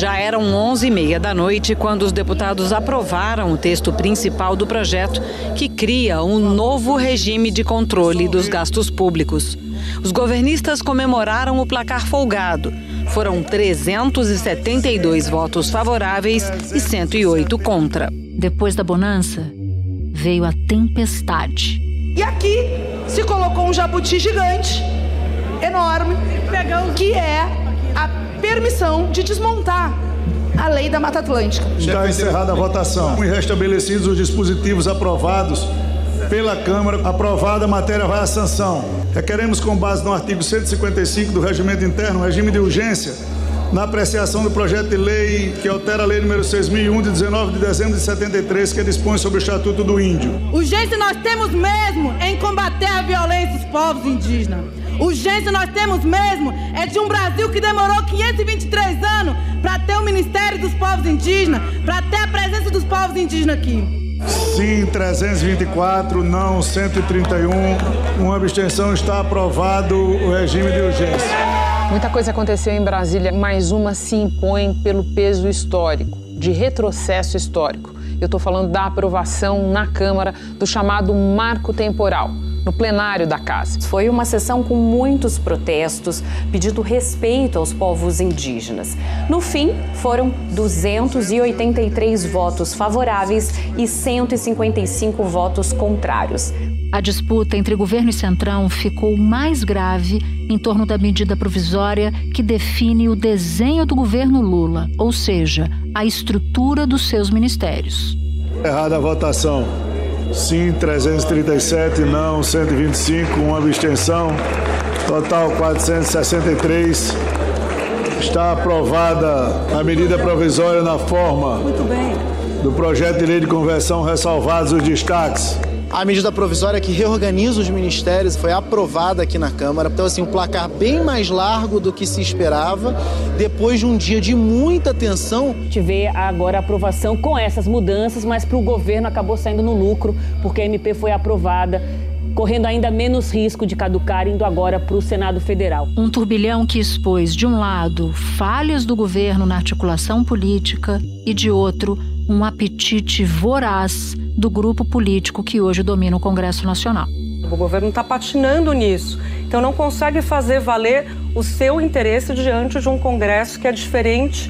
Já eram 11h30 da noite quando os deputados aprovaram o texto principal do projeto que cria um novo regime de controle dos gastos públicos. Os governistas comemoraram o placar folgado. Foram 372 votos favoráveis e 108 contra. Depois da bonança, veio a tempestade. E aqui se colocou um jabuti gigante, enorme, que é a permissão de desmontar a lei da Mata Atlântica. Está encerrada a votação e restabelecidos os dispositivos aprovados pela Câmara. Aprovada a matéria vai à sanção. Requeremos, com base no artigo 155 do Regimento Interno, regime de urgência, na apreciação do projeto de lei que altera a lei número 6001 de 19 de dezembro de 73, que dispõe sobre o Estatuto do Índio. Urgência nós temos mesmo em combater a violência dos povos indígenas. Urgência nós temos mesmo é de um Brasil que demorou 523 anos para ter o Ministério dos Povos Indígenas, para ter a presença dos povos indígenas aqui. Sim, 324, não 131. Uma abstenção está aprovado o regime de urgência. Muita coisa aconteceu em Brasília, mais uma se impõe pelo peso histórico, de retrocesso histórico. Eu estou falando da aprovação na Câmara do chamado marco temporal no plenário da casa. Foi uma sessão com muitos protestos, pedindo respeito aos povos indígenas. No fim, foram 283 votos favoráveis e 155 votos contrários. A disputa entre governo e centrão ficou mais grave em torno da medida provisória que define o desenho do governo Lula, ou seja, a estrutura dos seus ministérios. Errada a votação. Sim, 337, não 125, uma abstenção. Total 463. Está aprovada a medida provisória na forma do projeto de lei de conversão, ressalvados os destaques. A medida provisória que reorganiza os ministérios foi aprovada aqui na Câmara. Então, assim, um placar bem mais largo do que se esperava, depois de um dia de muita tensão. A gente vê agora a aprovação com essas mudanças, mas para o governo acabou saindo no lucro, porque a MP foi aprovada correndo ainda menos risco de caducar, indo agora para o Senado Federal. Um turbilhão que expôs, de um lado, falhas do governo na articulação política e, de outro, um apetite voraz do grupo político que hoje domina o Congresso Nacional. O governo está patinando nisso, então não consegue fazer valer o seu interesse diante de um Congresso que é diferente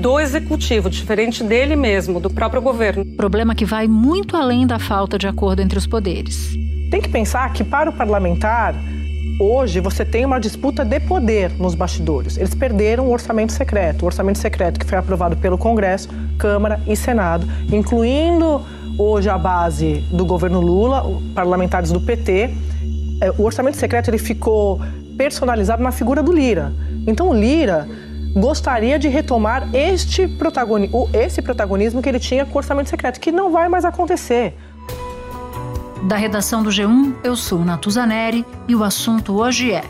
do executivo, diferente dele mesmo, do próprio governo. Problema que vai muito além da falta de acordo entre os poderes. Tem que pensar que para o parlamentar Hoje você tem uma disputa de poder nos bastidores. Eles perderam o orçamento secreto, o orçamento secreto que foi aprovado pelo Congresso, Câmara e Senado, incluindo hoje a base do governo Lula, parlamentares do PT. É, o orçamento secreto ele ficou personalizado na figura do Lira. Então o Lira gostaria de retomar este protagonismo, esse protagonismo que ele tinha com o orçamento secreto, que não vai mais acontecer. Da redação do G1, eu sou Natuzaneri e o assunto hoje é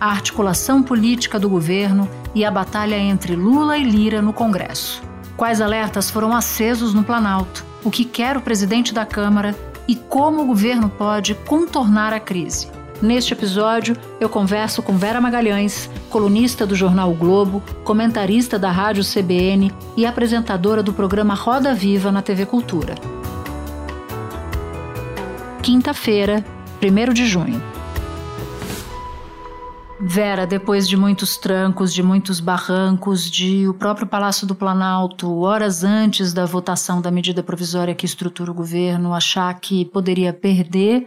a articulação política do governo e a batalha entre Lula e Lira no Congresso. Quais alertas foram acesos no Planalto? O que quer o presidente da Câmara e como o governo pode contornar a crise? Neste episódio, eu converso com Vera Magalhães, colunista do jornal o Globo, comentarista da Rádio CBN e apresentadora do programa Roda Viva na TV Cultura quinta-feira, 1 de junho. Vera, depois de muitos trancos, de muitos barrancos, de o próprio Palácio do Planalto, horas antes da votação da medida provisória que estrutura o governo, achar que poderia perder,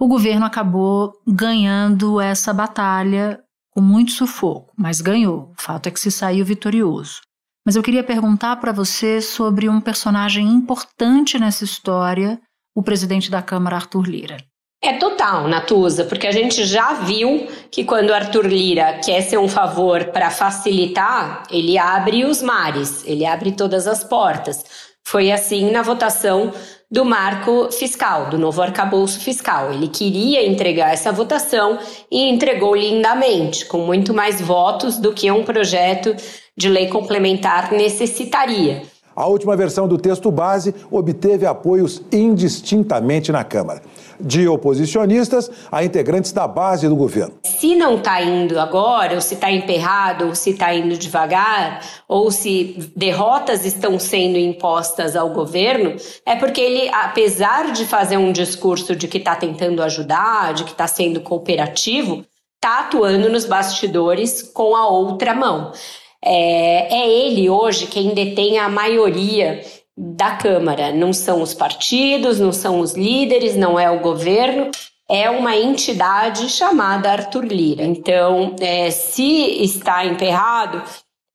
o governo acabou ganhando essa batalha com muito sufoco, mas ganhou. O fato é que se saiu vitorioso. Mas eu queria perguntar para você sobre um personagem importante nessa história o presidente da Câmara, Arthur Lira. É total, Natuza, porque a gente já viu que quando Arthur Lira quer ser um favor para facilitar, ele abre os mares, ele abre todas as portas. Foi assim na votação do marco fiscal, do novo arcabouço fiscal. Ele queria entregar essa votação e entregou lindamente, com muito mais votos do que um projeto de lei complementar necessitaria. A última versão do texto base obteve apoios indistintamente na Câmara de oposicionistas a integrantes da base do governo. Se não está indo agora, ou se está emperrado, ou se está indo devagar, ou se derrotas estão sendo impostas ao governo, é porque ele, apesar de fazer um discurso de que está tentando ajudar, de que está sendo cooperativo, está atuando nos bastidores com a outra mão. É, é ele hoje quem detém a maioria da Câmara. Não são os partidos, não são os líderes, não é o governo, é uma entidade chamada Arthur Lira. Então, é, se está emperrado,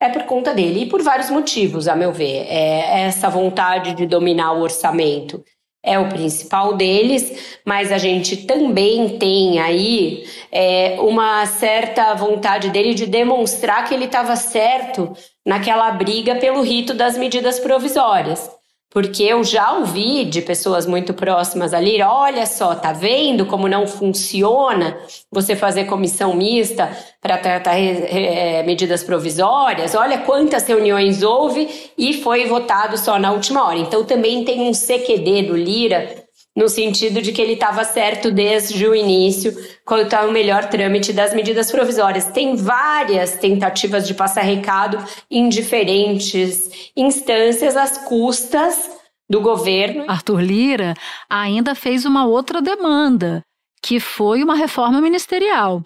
é por conta dele e por vários motivos, a meu ver. É essa vontade de dominar o orçamento é o principal deles, mas a gente também tem aí é, uma certa vontade dele de demonstrar que ele estava certo naquela briga pelo rito das medidas provisórias. Porque eu já ouvi de pessoas muito próximas ali, olha só, tá vendo como não funciona você fazer comissão mista para tratar é, medidas provisórias? Olha quantas reuniões houve e foi votado só na última hora. Então também tem um CQD do Lira no sentido de que ele estava certo desde o início quanto ao melhor trâmite das medidas provisórias. Tem várias tentativas de passar recado em diferentes instâncias às custas do governo. Arthur Lira ainda fez uma outra demanda que foi uma reforma ministerial.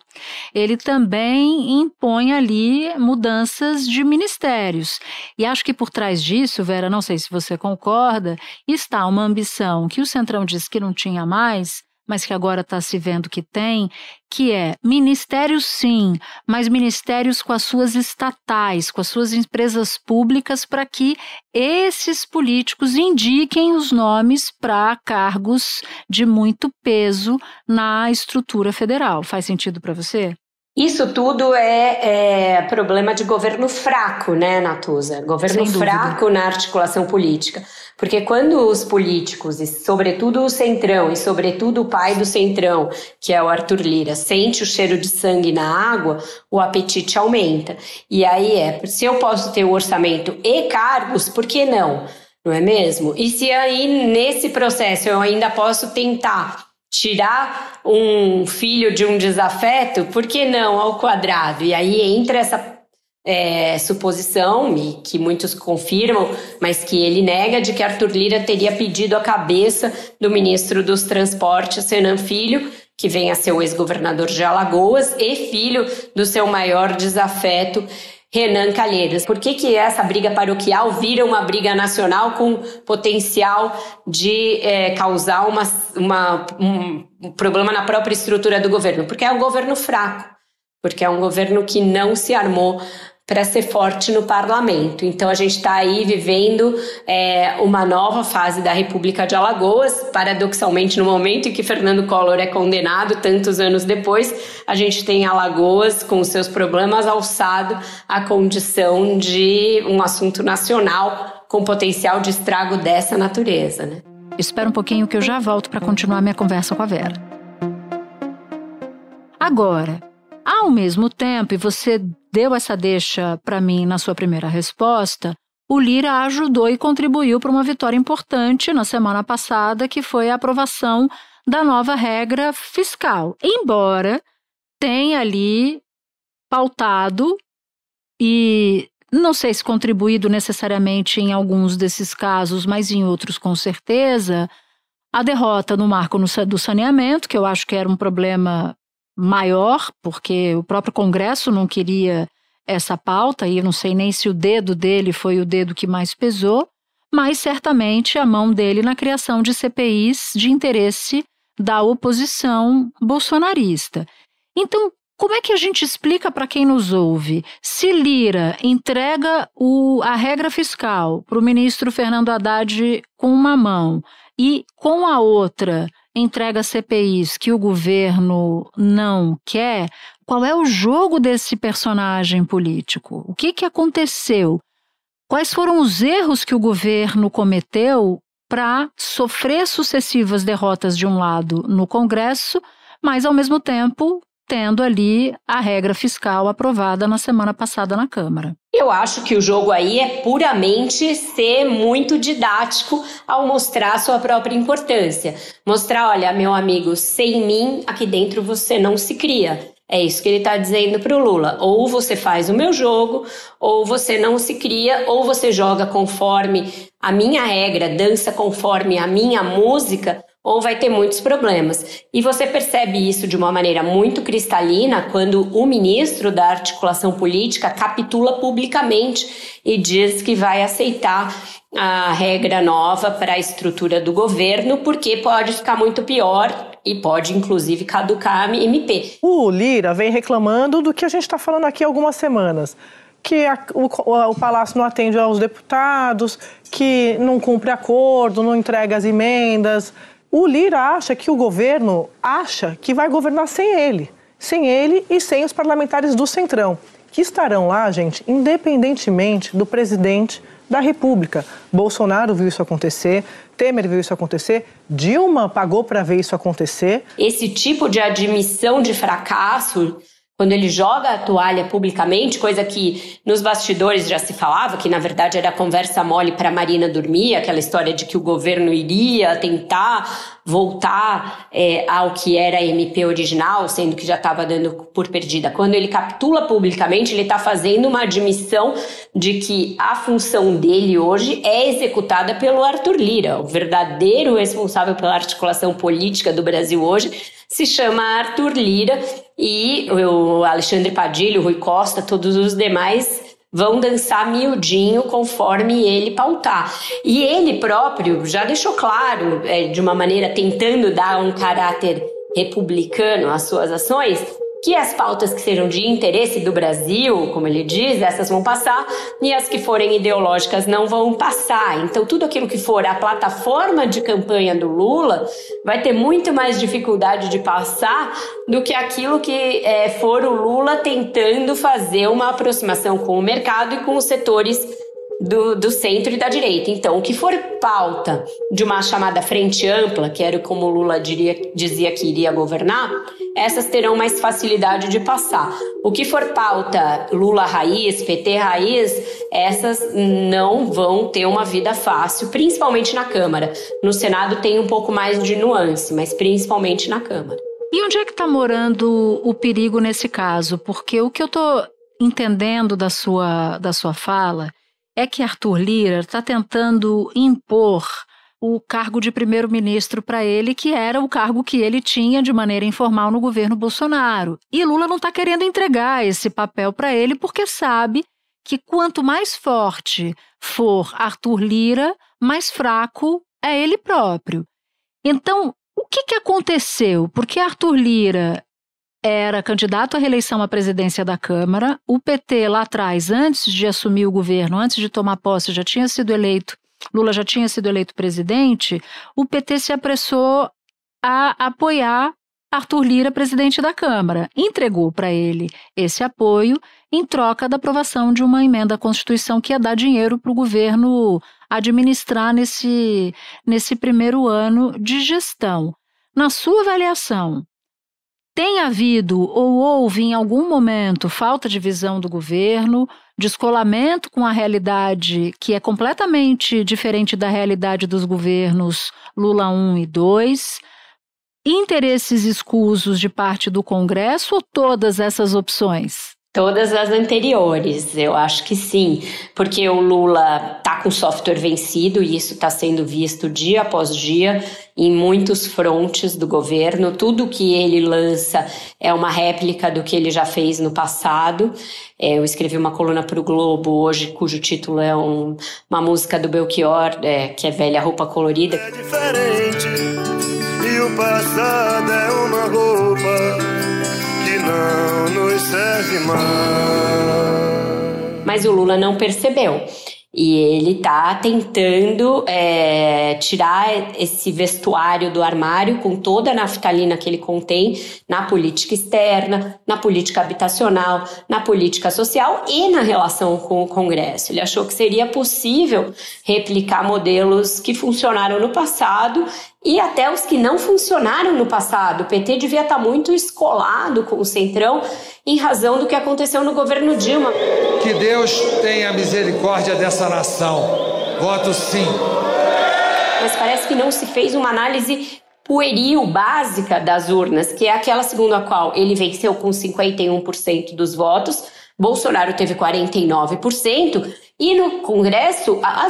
Ele também impõe ali mudanças de ministérios. E acho que por trás disso, Vera, não sei se você concorda, está uma ambição que o Centrão disse que não tinha mais, mas que agora está se vendo que tem, que é ministérios sim, mas ministérios com as suas estatais, com as suas empresas públicas, para que esses políticos indiquem os nomes para cargos de muito peso na estrutura federal. Faz sentido para você? Isso tudo é, é, problema de governo fraco, né, Natuza? Governo fraco na articulação política. Porque quando os políticos, e sobretudo o Centrão, e sobretudo o pai do Centrão, que é o Arthur Lira, sente o cheiro de sangue na água, o apetite aumenta. E aí é, se eu posso ter o orçamento e cargos, por que não? Não é mesmo? E se aí nesse processo eu ainda posso tentar tirar um filho de um desafeto, por que não ao quadrado? E aí entra essa é, suposição, e que muitos confirmam, mas que ele nega, de que Arthur Lira teria pedido a cabeça do ministro dos Transportes, Senan Filho, que vem a ser o ex-governador de Alagoas e filho do seu maior desafeto, Renan Calheiros. Por que, que essa briga paroquial vira uma briga nacional com potencial de é, causar uma, uma, um problema na própria estrutura do governo? Porque é um governo fraco, porque é um governo que não se armou para ser forte no parlamento. Então a gente está aí vivendo é, uma nova fase da República de Alagoas. Paradoxalmente, no momento em que Fernando Collor é condenado, tantos anos depois, a gente tem Alagoas com seus problemas alçado à condição de um assunto nacional com potencial de estrago dessa natureza. Né? Espera um pouquinho que eu já volto para continuar minha conversa com a Vera. Agora, ao mesmo tempo, e você deu essa deixa para mim na sua primeira resposta, o Lira ajudou e contribuiu para uma vitória importante na semana passada, que foi a aprovação da nova regra fiscal. Embora tenha ali pautado e não sei se contribuído necessariamente em alguns desses casos, mas em outros com certeza, a derrota no marco do saneamento, que eu acho que era um problema maior, porque o próprio Congresso não queria essa pauta, e eu não sei nem se o dedo dele foi o dedo que mais pesou, mas certamente a mão dele na criação de CPIs de interesse da oposição bolsonarista. Então, como é que a gente explica para quem nos ouve? Se Lira entrega o, a regra fiscal para o ministro Fernando Haddad com uma mão e com a outra entrega CPIs que o governo não quer, qual é o jogo desse personagem político? O que, que aconteceu? Quais foram os erros que o governo cometeu para sofrer sucessivas derrotas de um lado no Congresso, mas ao mesmo tempo tendo ali a regra fiscal aprovada na semana passada na Câmara. Eu acho que o jogo aí é puramente ser muito didático ao mostrar sua própria importância. Mostrar, olha, meu amigo, sem mim aqui dentro você não se cria. É isso que ele está dizendo para o Lula. Ou você faz o meu jogo, ou você não se cria, ou você joga conforme a minha regra, dança conforme a minha música, ou vai ter muitos problemas. E você percebe isso de uma maneira muito cristalina quando o ministro da articulação política capitula publicamente e diz que vai aceitar a regra nova para a estrutura do governo, porque pode ficar muito pior e pode inclusive caducar a MP. O Lira vem reclamando do que a gente está falando aqui há algumas semanas. Que a, o, o Palácio não atende aos deputados, que não cumpre acordo, não entrega as emendas. O Lira acha que o governo acha que vai governar sem ele. Sem ele e sem os parlamentares do Centrão, que estarão lá, gente, independentemente do presidente da República. Bolsonaro viu isso acontecer, Temer viu isso acontecer, Dilma pagou para ver isso acontecer. Esse tipo de admissão de fracasso quando ele joga a toalha publicamente, coisa que nos bastidores já se falava, que na verdade era conversa mole para Marina dormir, aquela história de que o governo iria tentar voltar é, ao que era a MP original, sendo que já estava dando por perdida. Quando ele capitula publicamente, ele está fazendo uma admissão de que a função dele hoje é executada pelo Arthur Lira, o verdadeiro responsável pela articulação política do Brasil hoje se chama Arthur Lira e o Alexandre Padilha, o Rui Costa, todos os demais vão dançar miudinho conforme ele pautar. E ele próprio já deixou claro, é, de uma maneira tentando dar um caráter republicano às suas ações, que as pautas que sejam de interesse do Brasil, como ele diz, essas vão passar, e as que forem ideológicas não vão passar. Então, tudo aquilo que for a plataforma de campanha do Lula vai ter muito mais dificuldade de passar do que aquilo que é, for o Lula tentando fazer uma aproximação com o mercado e com os setores do, do centro e da direita. Então, o que for pauta de uma chamada frente ampla, que era como Lula diria, dizia que iria governar, essas terão mais facilidade de passar. O que for pauta Lula raiz, PT raiz, essas não vão ter uma vida fácil, principalmente na Câmara. No Senado tem um pouco mais de nuance, mas principalmente na Câmara. E onde é que está morando o perigo nesse caso? Porque o que eu estou entendendo da sua, da sua fala é que Arthur Lira está tentando impor o cargo de primeiro-ministro para ele, que era o cargo que ele tinha de maneira informal no governo Bolsonaro. E Lula não está querendo entregar esse papel para ele porque sabe que quanto mais forte for Arthur Lira, mais fraco é ele próprio. Então, o que, que aconteceu? Porque Arthur Lira era candidato à reeleição à presidência da Câmara. O PT, lá atrás, antes de assumir o governo, antes de tomar posse, já tinha sido eleito, Lula já tinha sido eleito presidente. O PT se apressou a apoiar Arthur Lira, presidente da Câmara, entregou para ele esse apoio em troca da aprovação de uma emenda à Constituição que ia dar dinheiro para o governo administrar nesse, nesse primeiro ano de gestão. Na sua avaliação, tem havido ou houve em algum momento falta de visão do governo, descolamento com a realidade que é completamente diferente da realidade dos governos Lula 1 e 2, interesses escusos de parte do Congresso ou todas essas opções? Todas as anteriores, eu acho que sim, porque o Lula tá com software vencido e isso está sendo visto dia após dia em muitos frontes do governo. Tudo que ele lança é uma réplica do que ele já fez no passado. É, eu escrevi uma coluna para o Globo hoje, cujo título é um, uma música do Belchior, é, que é Velha Roupa Colorida. É diferente e o passado é uma roupa não nos serve mais. Mas o Lula não percebeu. E ele está tentando é, tirar esse vestuário do armário com toda a naftalina que ele contém na política externa, na política habitacional, na política social e na relação com o Congresso. Ele achou que seria possível replicar modelos que funcionaram no passado e até os que não funcionaram no passado. O PT devia estar muito escolado com o Centrão em razão do que aconteceu no governo Dilma. Que Deus tenha misericórdia dessa nação. Voto sim. Mas parece que não se fez uma análise pueril, básica das urnas, que é aquela segundo a qual ele venceu com 51% dos votos, Bolsonaro teve 49%, e no Congresso a,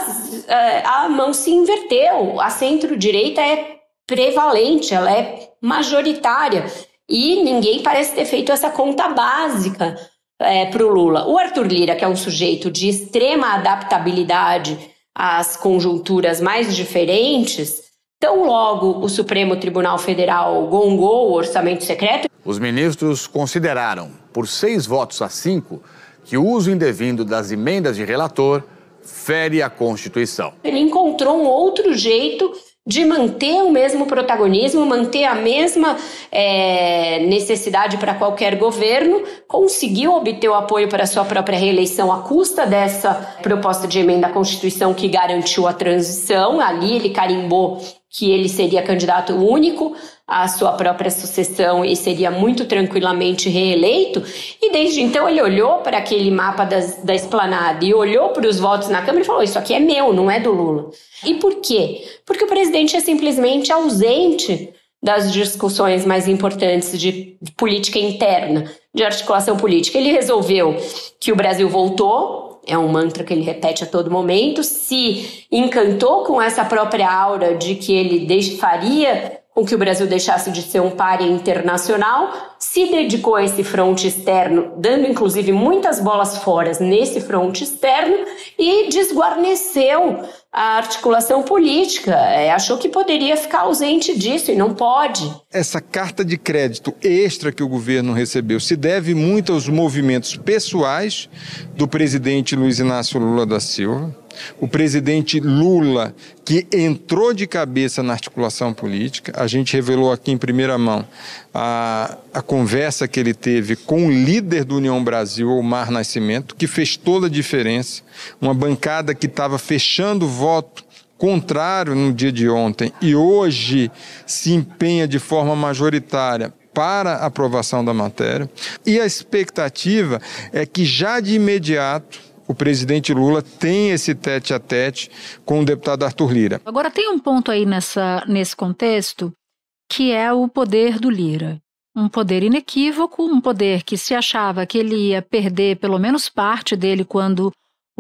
a, a mão se inverteu. A centro-direita é prevalente, ela é majoritária. E ninguém parece ter feito essa conta básica é, para o Lula. O Arthur Lira, que é um sujeito de extrema adaptabilidade às conjunturas mais diferentes, tão logo o Supremo Tribunal Federal gongou o orçamento secreto. Os ministros consideraram, por seis votos a cinco, que o uso indevido das emendas de relator fere a Constituição. Ele encontrou um outro jeito de manter o mesmo protagonismo, manter a mesma é, necessidade para qualquer governo, conseguiu obter o apoio para sua própria reeleição à custa dessa proposta de emenda à Constituição que garantiu a transição. Ali ele carimbou que ele seria candidato único à sua própria sucessão e seria muito tranquilamente reeleito. E desde então ele olhou para aquele mapa das, da esplanada e olhou para os votos na Câmara e falou: Isso aqui é meu, não é do Lula. E por quê? Porque o presidente é simplesmente ausente das discussões mais importantes de política interna, de articulação política. Ele resolveu que o Brasil voltou é um mantra que ele repete a todo momento, se encantou com essa própria aura de que ele faria com que o Brasil deixasse de ser um páreo internacional, se dedicou a esse fronte externo, dando inclusive muitas bolas fora nesse fronte externo e desguarneceu a articulação política. É, achou que poderia ficar ausente disso e não pode. Essa carta de crédito extra que o governo recebeu se deve muito aos movimentos pessoais do presidente Luiz Inácio Lula da Silva o presidente Lula, que entrou de cabeça na articulação política, a gente revelou aqui em primeira mão a, a conversa que ele teve com o líder do União Brasil, Omar Nascimento, que fez toda a diferença. Uma bancada que estava fechando voto contrário no dia de ontem e hoje se empenha de forma majoritária para aprovação da matéria. E a expectativa é que já de imediato o presidente Lula tem esse tete a tete com o deputado Arthur Lira. Agora tem um ponto aí nessa, nesse contexto que é o poder do Lira. Um poder inequívoco, um poder que se achava que ele ia perder pelo menos parte dele quando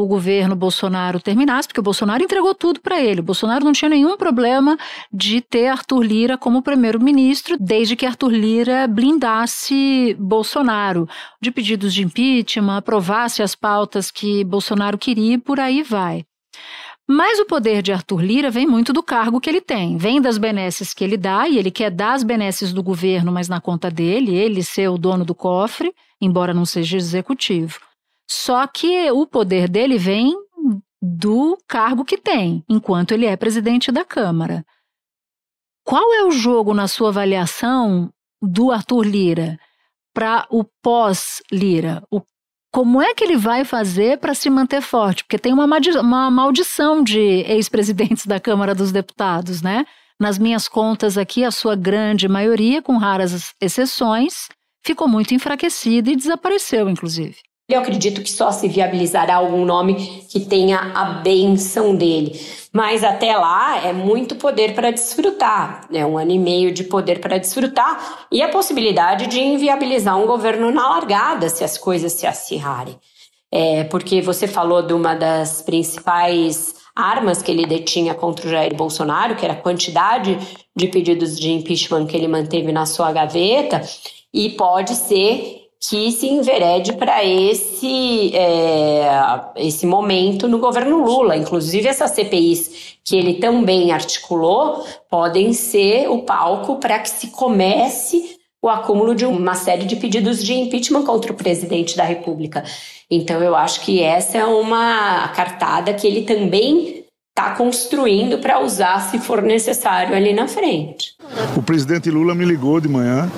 o governo Bolsonaro terminasse, porque o Bolsonaro entregou tudo para ele. O Bolsonaro não tinha nenhum problema de ter Arthur Lira como primeiro-ministro, desde que Arthur Lira blindasse Bolsonaro, de pedidos de impeachment, aprovasse as pautas que Bolsonaro queria e por aí vai. Mas o poder de Arthur Lira vem muito do cargo que ele tem, vem das benesses que ele dá, e ele quer dar as benesses do governo, mas na conta dele, ele ser o dono do cofre, embora não seja executivo. Só que o poder dele vem do cargo que tem, enquanto ele é presidente da Câmara. Qual é o jogo, na sua avaliação, do Arthur Lira para o pós-Lira? Como é que ele vai fazer para se manter forte? Porque tem uma, uma maldição de ex-presidentes da Câmara dos Deputados, né? Nas minhas contas aqui, a sua grande maioria, com raras exceções, ficou muito enfraquecida e desapareceu, inclusive. Eu acredito que só se viabilizará algum nome que tenha a benção dele. Mas até lá é muito poder para desfrutar, é um ano e meio de poder para desfrutar e a possibilidade de inviabilizar um governo na largada se as coisas se acirrarem. É, porque você falou de uma das principais armas que ele detinha contra o Jair Bolsonaro, que era a quantidade de pedidos de impeachment que ele manteve na sua gaveta, e pode ser que se enverede para esse, é, esse momento no governo Lula. Inclusive, essas CPIs que ele também articulou podem ser o palco para que se comece o acúmulo de uma série de pedidos de impeachment contra o presidente da República. Então, eu acho que essa é uma cartada que ele também está construindo para usar se for necessário ali na frente. O presidente Lula me ligou de manhã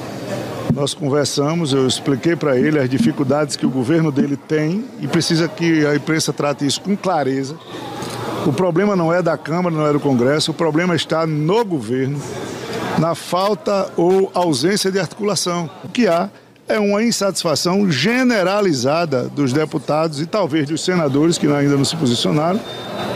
nós conversamos, eu expliquei para ele as dificuldades que o governo dele tem e precisa que a imprensa trate isso com clareza. O problema não é da Câmara, não é do Congresso, o problema está no governo, na falta ou ausência de articulação. O que há é uma insatisfação generalizada dos deputados e talvez dos senadores que ainda não se posicionaram,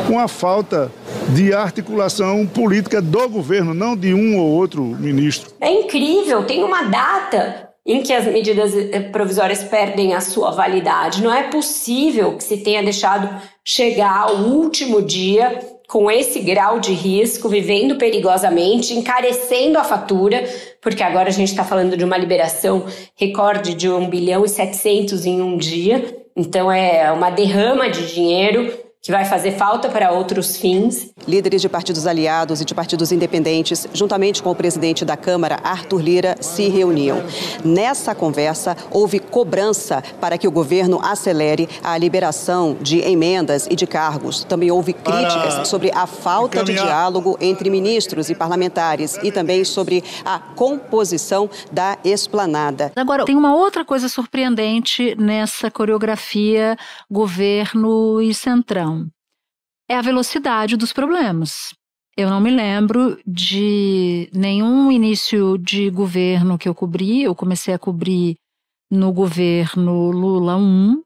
com a falta de articulação política do governo, não de um ou outro ministro. É incrível, tem uma data em que as medidas eh, provisórias perdem a sua validade. Não é possível que se tenha deixado chegar ao último dia com esse grau de risco, vivendo perigosamente, encarecendo a fatura, porque agora a gente está falando de uma liberação recorde de 1 bilhão e 700 em um dia. Então é uma derrama de dinheiro que vai fazer falta para outros fins. Líderes de partidos aliados e de partidos independentes, juntamente com o presidente da Câmara, Arthur Lira, se reuniam. Nessa conversa, houve cobrança para que o governo acelere a liberação de emendas e de cargos. Também houve críticas sobre a falta de diálogo entre ministros e parlamentares e também sobre a composição da esplanada. Agora, tem uma outra coisa surpreendente nessa coreografia governo e centrão é a velocidade dos problemas. Eu não me lembro de nenhum início de governo que eu cobri. Eu comecei a cobrir no governo Lula 1,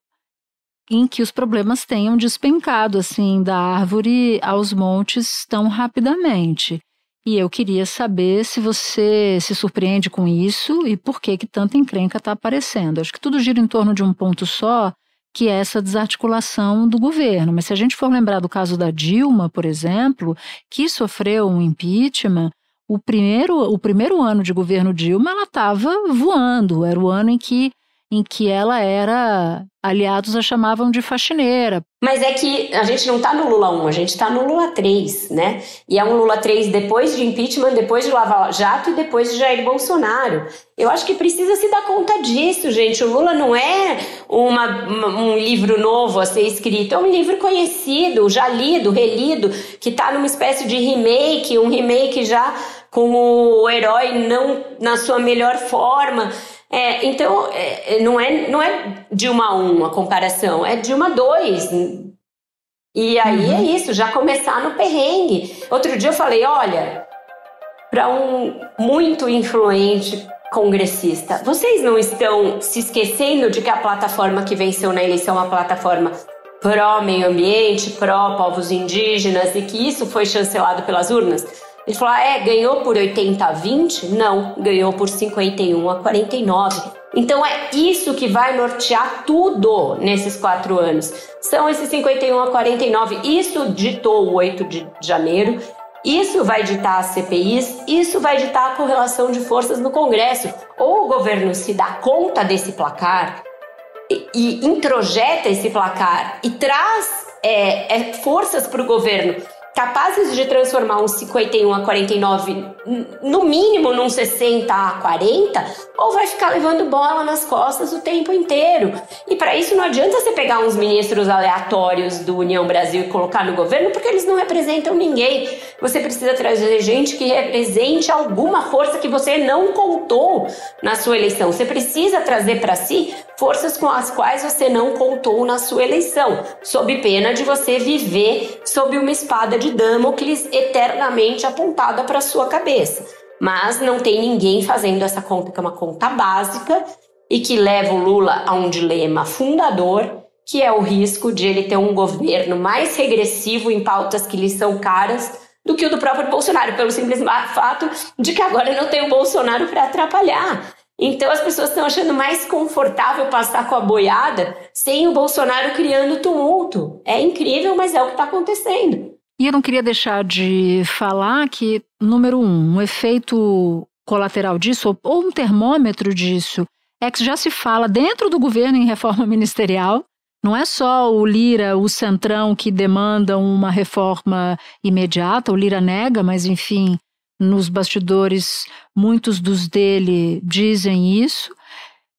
em que os problemas tenham despencado assim da árvore aos montes tão rapidamente. E eu queria saber se você se surpreende com isso e por que que tanta encrenca está aparecendo. Acho que tudo gira em torno de um ponto só, que é essa desarticulação do governo. Mas se a gente for lembrar do caso da Dilma, por exemplo, que sofreu um impeachment, o primeiro, o primeiro ano de governo Dilma ela estava voando, era o ano em que em que ela era, aliados a chamavam de faxineira. Mas é que a gente não está no Lula 1, a gente está no Lula 3, né? E é um Lula 3 depois de impeachment, depois de Lava Jato e depois de Jair Bolsonaro. Eu acho que precisa se dar conta disso, gente. O Lula não é uma, um livro novo a ser escrito, é um livro conhecido, já lido, relido, que está numa espécie de remake, um remake já com o herói não na sua melhor forma. É, então, é, é, não, é, não é de uma a um a comparação, é de uma a dois. E aí uhum. é isso, já começar no perrengue. Outro dia eu falei: olha, para um muito influente congressista, vocês não estão se esquecendo de que a plataforma que venceu na eleição é uma plataforma pró-meio ambiente, pró-povos indígenas e que isso foi chancelado pelas urnas? Ele falou: ah, é, ganhou por 80 a 20? Não, ganhou por 51 a 49. Então é isso que vai nortear tudo nesses quatro anos. São esses 51 a 49. Isso ditou o 8 de janeiro. Isso vai ditar as CPIs, isso vai ditar a correlação de forças no Congresso. Ou o governo se dá conta desse placar e, e introjeta esse placar e traz é, é, forças para o governo capazes de transformar um 51 a 49 no mínimo num 60 a 40, ou vai ficar levando bola nas costas o tempo inteiro. E para isso não adianta você pegar uns ministros aleatórios do União Brasil e colocar no governo, porque eles não representam ninguém. Você precisa trazer gente que represente alguma força que você não contou na sua eleição. Você precisa trazer para si forças com as quais você não contou na sua eleição, sob pena de você viver sob uma espada de Damocles eternamente apontada para sua cabeça. Mas não tem ninguém fazendo essa conta, que é uma conta básica e que leva o Lula a um dilema fundador, que é o risco de ele ter um governo mais regressivo em pautas que lhe são caras do que o do próprio Bolsonaro, pelo simples fato de que agora não tem o Bolsonaro para atrapalhar. Então as pessoas estão achando mais confortável passar com a boiada sem o Bolsonaro criando tumulto. É incrível, mas é o que está acontecendo. E eu não queria deixar de falar que, número um, um efeito colateral disso, ou um termômetro disso, é que já se fala dentro do governo em reforma ministerial. Não é só o Lira, o Centrão, que demandam uma reforma imediata, o Lira nega, mas enfim, nos bastidores, muitos dos dele dizem isso,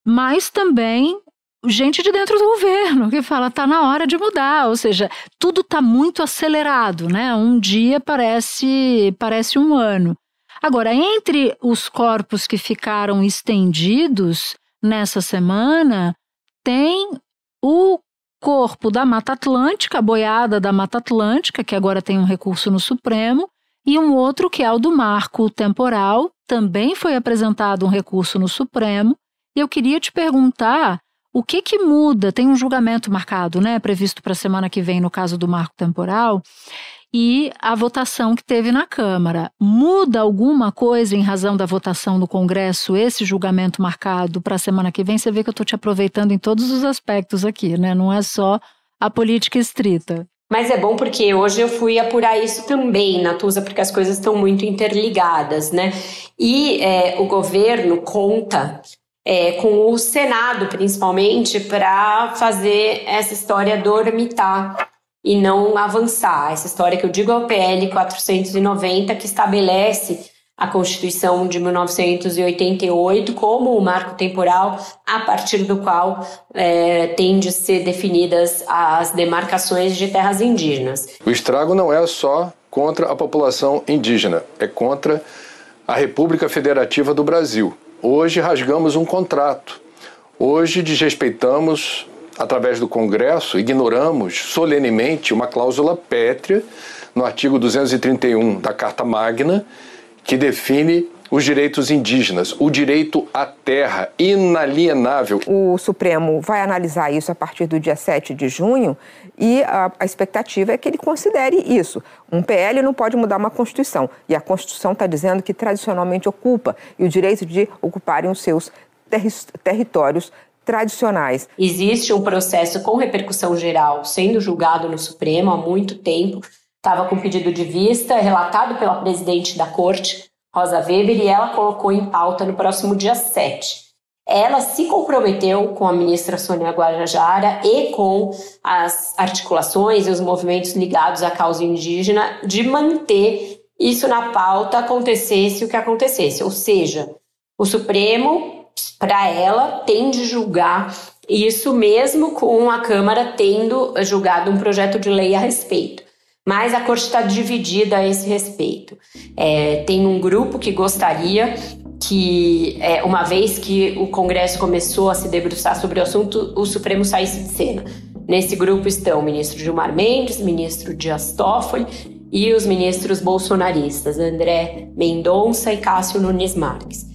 mas também gente de dentro do governo que fala tá na hora de mudar, ou seja, tudo está muito acelerado, né? Um dia parece parece um ano. Agora, entre os corpos que ficaram estendidos nessa semana, tem o corpo da Mata Atlântica, a boiada da Mata Atlântica, que agora tem um recurso no Supremo, e um outro que é o do marco temporal, também foi apresentado um recurso no Supremo. E eu queria te perguntar o que que muda? Tem um julgamento marcado, né, previsto para a semana que vem no caso do marco temporal e a votação que teve na Câmara. Muda alguma coisa em razão da votação no Congresso, esse julgamento marcado para a semana que vem? Você vê que eu estou te aproveitando em todos os aspectos aqui, né? Não é só a política estrita. Mas é bom porque hoje eu fui apurar isso também, Natuza, porque as coisas estão muito interligadas, né? E é, o governo conta é, com o Senado, principalmente, para fazer essa história dormitar e não avançar. Essa história que eu digo é o PL 490, que estabelece a Constituição de 1988 como o marco temporal a partir do qual é, tem de ser definidas as demarcações de terras indígenas. O estrago não é só contra a população indígena, é contra a República Federativa do Brasil. Hoje rasgamos um contrato. Hoje desrespeitamos através do Congresso, ignoramos solenemente uma cláusula pétrea no artigo 231 da Carta Magna, que define os direitos indígenas, o direito à terra inalienável. O Supremo vai analisar isso a partir do dia 7 de junho e a, a expectativa é que ele considere isso. Um PL não pode mudar uma Constituição e a Constituição está dizendo que tradicionalmente ocupa e o direito de ocuparem os seus territórios tradicionais. Existe um processo com repercussão geral sendo julgado no Supremo há muito tempo. Estava com pedido de vista relatado pela presidente da corte, Rosa Weber, e ela colocou em pauta no próximo dia 7. Ela se comprometeu com a ministra Sônia Guajajara e com as articulações e os movimentos ligados à causa indígena de manter isso na pauta, acontecesse o que acontecesse. Ou seja, o Supremo para ela, tem de julgar isso mesmo com a Câmara tendo julgado um projeto de lei a respeito. Mas a corte está dividida a esse respeito. É, tem um grupo que gostaria que, é, uma vez que o Congresso começou a se debruçar sobre o assunto, o Supremo saísse de cena. Nesse grupo estão o ministro Gilmar Mendes, o ministro Dias Toffoli e os ministros bolsonaristas André Mendonça e Cássio Nunes Marques.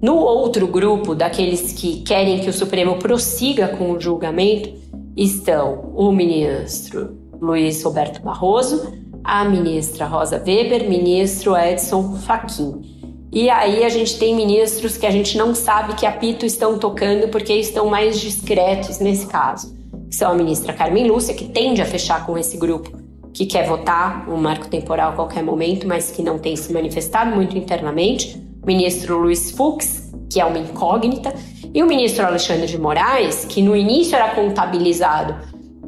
No outro grupo, daqueles que querem que o Supremo prossiga com o julgamento, estão o ministro Luiz Roberto Barroso, a ministra Rosa Weber, ministro Edson Fachin. E aí a gente tem ministros que a gente não sabe que apito estão tocando porque estão mais discretos nesse caso. São a ministra Carmen Lúcia, que tende a fechar com esse grupo, que quer votar um marco temporal a qualquer momento, mas que não tem se manifestado muito internamente ministro Luiz Fux, que é uma incógnita, e o ministro Alexandre de Moraes, que no início era contabilizado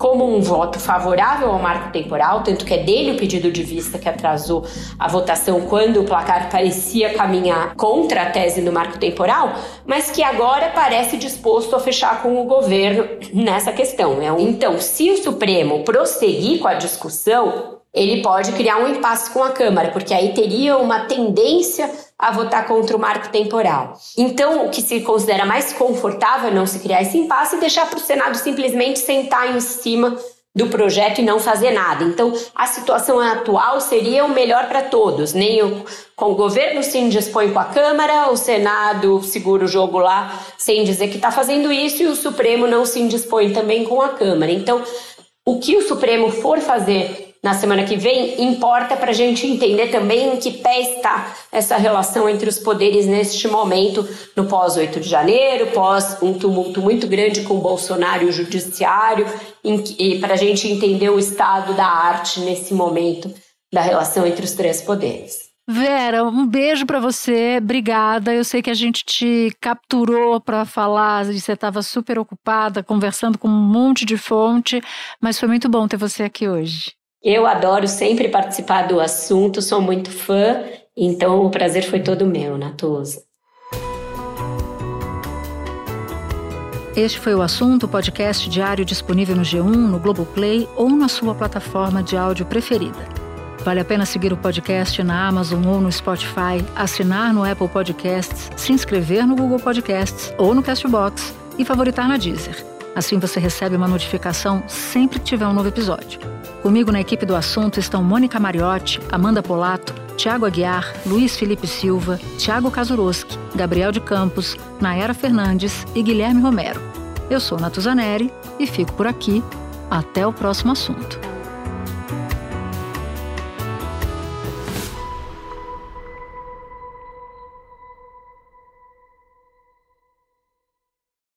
como um voto favorável ao marco temporal, tanto que é dele o pedido de vista que atrasou a votação quando o placar parecia caminhar contra a tese do marco temporal, mas que agora parece disposto a fechar com o governo nessa questão. Né? Então, se o Supremo prosseguir com a discussão, ele pode criar um impasse com a Câmara, porque aí teria uma tendência a votar contra o marco temporal. Então, o que se considera mais confortável é não se criar esse impasse e deixar para o Senado simplesmente sentar em cima do projeto e não fazer nada. Então, a situação atual seria o melhor para todos. Nem o, com o governo se indispõe com a Câmara, o Senado segura o jogo lá sem dizer que está fazendo isso e o Supremo não se indispõe também com a Câmara. Então, o que o Supremo for fazer na semana que vem, importa para a gente entender também em que pé está essa relação entre os poderes neste momento, no pós-8 de janeiro, pós um tumulto muito grande com o Bolsonaro e o Judiciário, e para a gente entender o estado da arte nesse momento da relação entre os três poderes. Vera, um beijo para você, obrigada. Eu sei que a gente te capturou para falar, você estava super ocupada, conversando com um monte de fonte, mas foi muito bom ter você aqui hoje. Eu adoro sempre participar do assunto, sou muito fã, então o prazer foi todo meu, Natuza. Este foi o assunto, podcast diário disponível no G1, no Globoplay ou na sua plataforma de áudio preferida. Vale a pena seguir o podcast na Amazon ou no Spotify, assinar no Apple Podcasts, se inscrever no Google Podcasts ou no Castbox e favoritar na Deezer. Assim você recebe uma notificação sempre que tiver um novo episódio. Comigo na equipe do assunto estão Mônica Mariotti, Amanda Polato, Tiago Aguiar, Luiz Felipe Silva, Tiago Kazuroski, Gabriel de Campos, Nayara Fernandes e Guilherme Romero. Eu sou Natuzaneri e fico por aqui. Até o próximo assunto.